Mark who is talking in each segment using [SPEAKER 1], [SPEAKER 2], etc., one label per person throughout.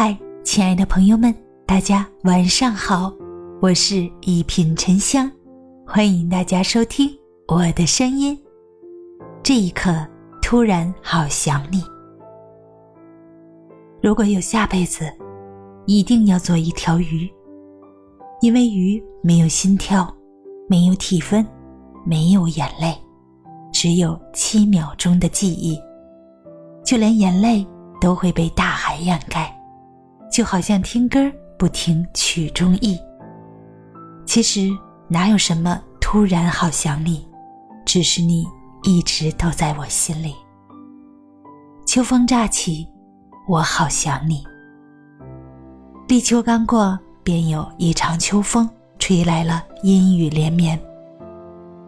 [SPEAKER 1] 嗨，亲爱的朋友们，大家晚上好，我是一品沉香，欢迎大家收听我的声音。这一刻，突然好想你。如果有下辈子，一定要做一条鱼，因为鱼没有心跳，没有体温，没有眼泪，只有七秒钟的记忆，就连眼泪都会被大海掩盖。就好像听歌不听曲中意。其实哪有什么突然好想你，只是你一直都在我心里。秋风乍起，我好想你。立秋刚过，便有一场秋风吹来了阴雨连绵。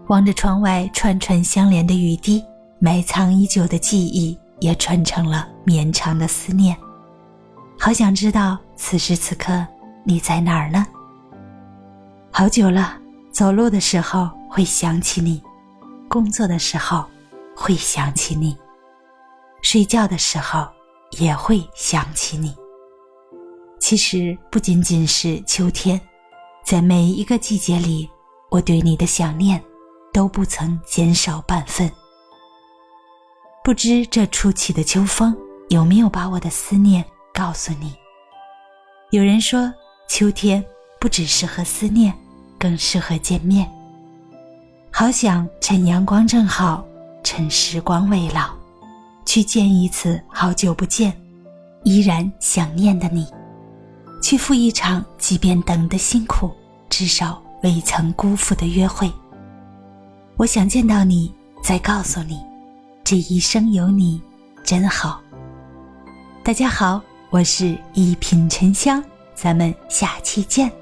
[SPEAKER 1] 望着窗外串串相连的雨滴，埋藏已久的记忆也串成了绵长的思念。好想知道此时此刻你在哪儿呢？好久了，走路的时候会想起你，工作的时候会想起你，睡觉的时候也会想起你。其实不仅仅是秋天，在每一个季节里，我对你的想念都不曾减少半分。不知这初起的秋风有没有把我的思念？告诉你，有人说秋天不只适合思念，更适合见面。好想趁阳光正好，趁时光未老，去见一次好久不见，依然想念的你，去赴一场即便等的辛苦，至少未曾辜负的约会。我想见到你，再告诉你，这一生有你真好。大家好。我是一品沉香，咱们下期见。